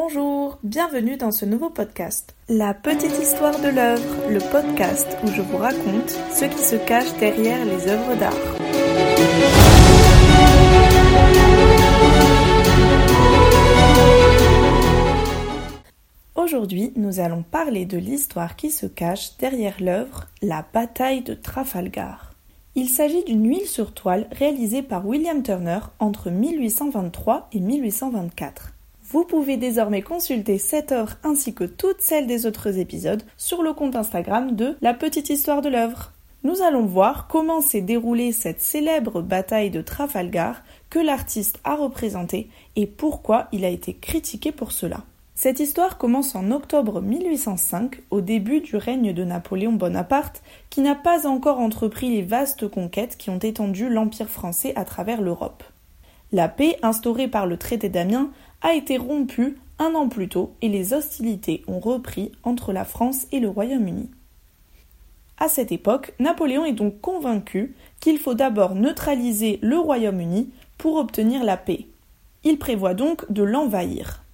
Bonjour, bienvenue dans ce nouveau podcast. La petite histoire de l'œuvre, le podcast où je vous raconte ce qui se cache derrière les œuvres d'art. Aujourd'hui, nous allons parler de l'histoire qui se cache derrière l'œuvre La bataille de Trafalgar. Il s'agit d'une huile sur toile réalisée par William Turner entre 1823 et 1824. Vous pouvez désormais consulter cette œuvre ainsi que toutes celles des autres épisodes sur le compte Instagram de La Petite Histoire de l'œuvre. Nous allons voir comment s'est déroulée cette célèbre bataille de Trafalgar que l'artiste a représentée et pourquoi il a été critiqué pour cela. Cette histoire commence en octobre 1805, au début du règne de Napoléon Bonaparte, qui n'a pas encore entrepris les vastes conquêtes qui ont étendu l'Empire français à travers l'Europe. La paix instaurée par le traité d'Amiens a été rompue un an plus tôt et les hostilités ont repris entre la France et le Royaume-Uni. À cette époque, Napoléon est donc convaincu qu'il faut d'abord neutraliser le Royaume-Uni pour obtenir la paix. Il prévoit donc de l'envahir.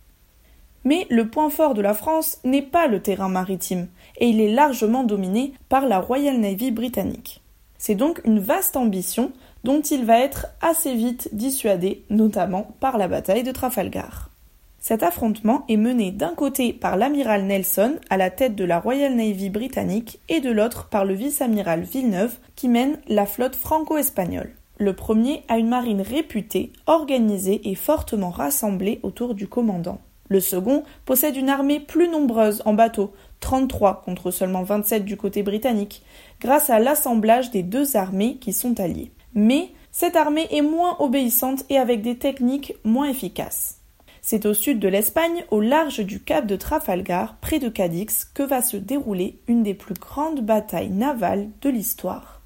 Mais le point fort de la France n'est pas le terrain maritime, et il est largement dominé par la Royal Navy britannique. C'est donc une vaste ambition dont il va être assez vite dissuadé, notamment par la bataille de Trafalgar. Cet affrontement est mené d'un côté par l'amiral Nelson à la tête de la Royal Navy britannique et de l'autre par le vice-amiral Villeneuve qui mène la flotte franco-espagnole. Le premier a une marine réputée, organisée et fortement rassemblée autour du commandant. Le second possède une armée plus nombreuse en bateaux, 33 contre seulement 27 du côté britannique, grâce à l'assemblage des deux armées qui sont alliées mais cette armée est moins obéissante et avec des techniques moins efficaces. C'est au sud de l'Espagne, au large du cap de Trafalgar, près de Cadix, que va se dérouler une des plus grandes batailles navales de l'histoire.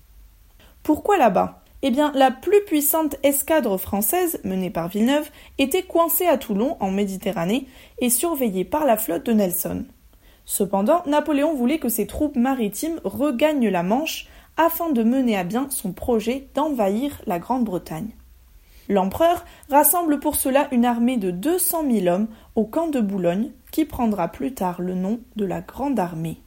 Pourquoi là-bas? Eh bien, la plus puissante escadre française, menée par Villeneuve, était coincée à Toulon, en Méditerranée, et surveillée par la flotte de Nelson. Cependant, Napoléon voulait que ses troupes maritimes regagnent la Manche afin de mener à bien son projet d'envahir la Grande-Bretagne. L'empereur rassemble pour cela une armée de 200 000 hommes au camp de Boulogne, qui prendra plus tard le nom de la Grande Armée.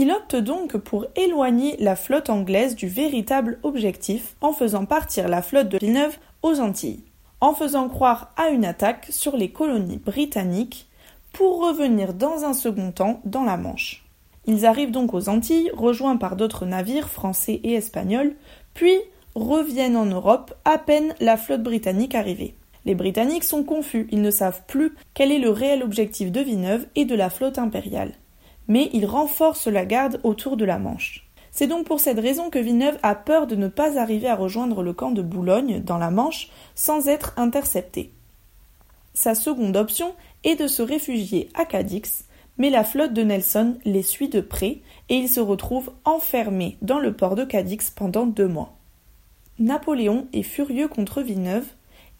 Il opte donc pour éloigner la flotte anglaise du véritable objectif en faisant partir la flotte de Villeneuve aux Antilles, en faisant croire à une attaque sur les colonies britanniques pour revenir dans un second temps dans la Manche. Ils arrivent donc aux Antilles, rejoints par d'autres navires français et espagnols, puis reviennent en Europe à peine la flotte britannique arrivée. Les Britanniques sont confus, ils ne savent plus quel est le réel objectif de Villeneuve et de la flotte impériale. Mais ils renforcent la garde autour de la Manche. C'est donc pour cette raison que Villeneuve a peur de ne pas arriver à rejoindre le camp de Boulogne, dans la Manche, sans être intercepté. Sa seconde option est de se réfugier à Cadix, mais la flotte de Nelson les suit de près et ils se retrouvent enfermés dans le port de Cadix pendant deux mois. Napoléon est furieux contre Villeneuve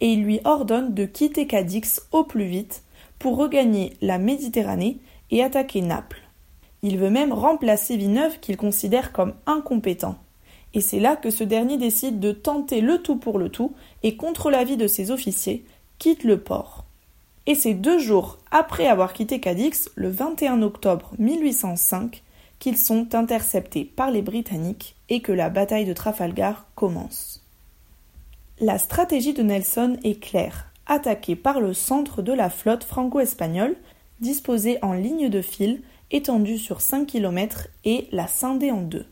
et il lui ordonne de quitter Cadix au plus vite pour regagner la Méditerranée et attaquer Naples. Il veut même remplacer Villeneuve qu'il considère comme incompétent. Et c'est là que ce dernier décide de tenter le tout pour le tout et contre l'avis de ses officiers quitte le port et c'est deux jours après avoir quitté Cadix, le 21 octobre 1805, qu'ils sont interceptés par les Britanniques et que la bataille de Trafalgar commence. La stratégie de Nelson est claire attaquer par le centre de la flotte franco-espagnole, disposée en ligne de fil, étendue sur 5 km et la scinder en deux.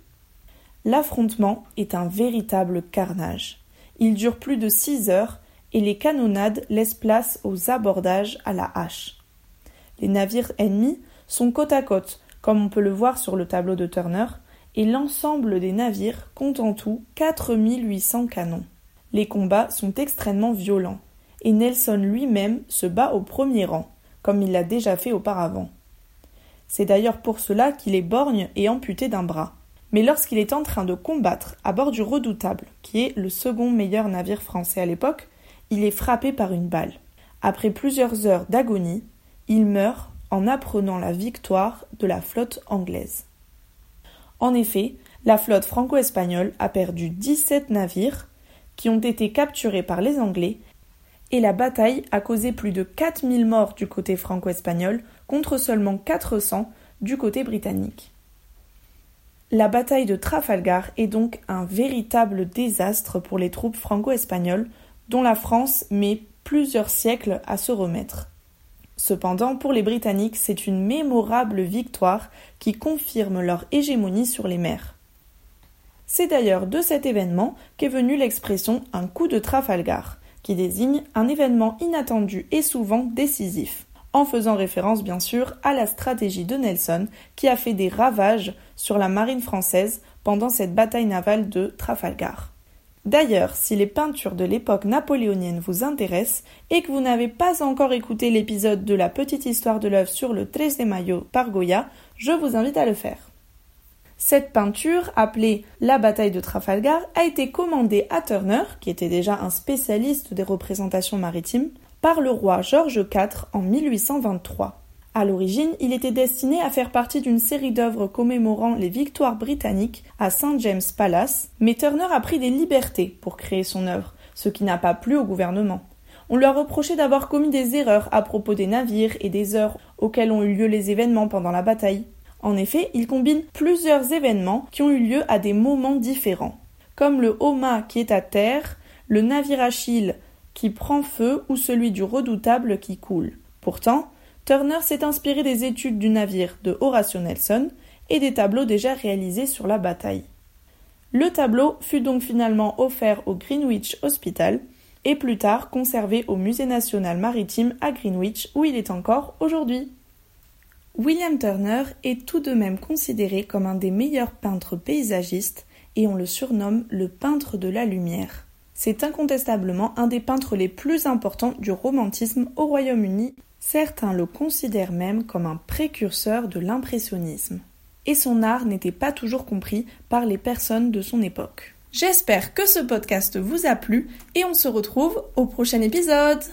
L'affrontement est un véritable carnage. Il dure plus de 6 heures et les canonnades laissent place aux abordages à la hache. Les navires ennemis sont côte à côte, comme on peut le voir sur le tableau de Turner, et l'ensemble des navires compte en tout 4800 canons. Les combats sont extrêmement violents, et Nelson lui-même se bat au premier rang, comme il l'a déjà fait auparavant. C'est d'ailleurs pour cela qu'il est borgne et amputé d'un bras. Mais lorsqu'il est en train de combattre à bord du Redoutable, qui est le second meilleur navire français à l'époque, il est frappé par une balle. Après plusieurs heures d'agonie, il meurt en apprenant la victoire de la flotte anglaise. En effet, la flotte franco-espagnole a perdu 17 navires qui ont été capturés par les Anglais et la bataille a causé plus de 4000 morts du côté franco-espagnol contre seulement 400 du côté britannique. La bataille de Trafalgar est donc un véritable désastre pour les troupes franco-espagnoles dont la France met plusieurs siècles à se remettre. Cependant, pour les Britanniques, c'est une mémorable victoire qui confirme leur hégémonie sur les mers. C'est d'ailleurs de cet événement qu'est venue l'expression un coup de Trafalgar, qui désigne un événement inattendu et souvent décisif, en faisant référence bien sûr à la stratégie de Nelson qui a fait des ravages sur la marine française pendant cette bataille navale de Trafalgar. D'ailleurs, si les peintures de l'époque napoléonienne vous intéressent et que vous n'avez pas encore écouté l'épisode de la petite histoire de l'œuvre sur le 13 de Mayo par Goya, je vous invite à le faire. Cette peinture, appelée La bataille de Trafalgar, a été commandée à Turner, qui était déjà un spécialiste des représentations maritimes, par le roi George IV en 1823. À l'origine, il était destiné à faire partie d'une série d'œuvres commémorant les victoires britanniques à St. James Palace, mais Turner a pris des libertés pour créer son œuvre, ce qui n'a pas plu au gouvernement. On lui a reproché d'avoir commis des erreurs à propos des navires et des heures auxquelles ont eu lieu les événements pendant la bataille. En effet, il combine plusieurs événements qui ont eu lieu à des moments différents, comme le Homa qui est à terre, le navire Achille qui prend feu ou celui du redoutable qui coule. Pourtant, Turner s'est inspiré des études du navire de Horatio Nelson et des tableaux déjà réalisés sur la bataille. Le tableau fut donc finalement offert au Greenwich Hospital et plus tard conservé au Musée national maritime à Greenwich où il est encore aujourd'hui. William Turner est tout de même considéré comme un des meilleurs peintres paysagistes et on le surnomme le peintre de la lumière. C'est incontestablement un des peintres les plus importants du romantisme au Royaume-Uni Certains le considèrent même comme un précurseur de l'impressionnisme. Et son art n'était pas toujours compris par les personnes de son époque. J'espère que ce podcast vous a plu et on se retrouve au prochain épisode.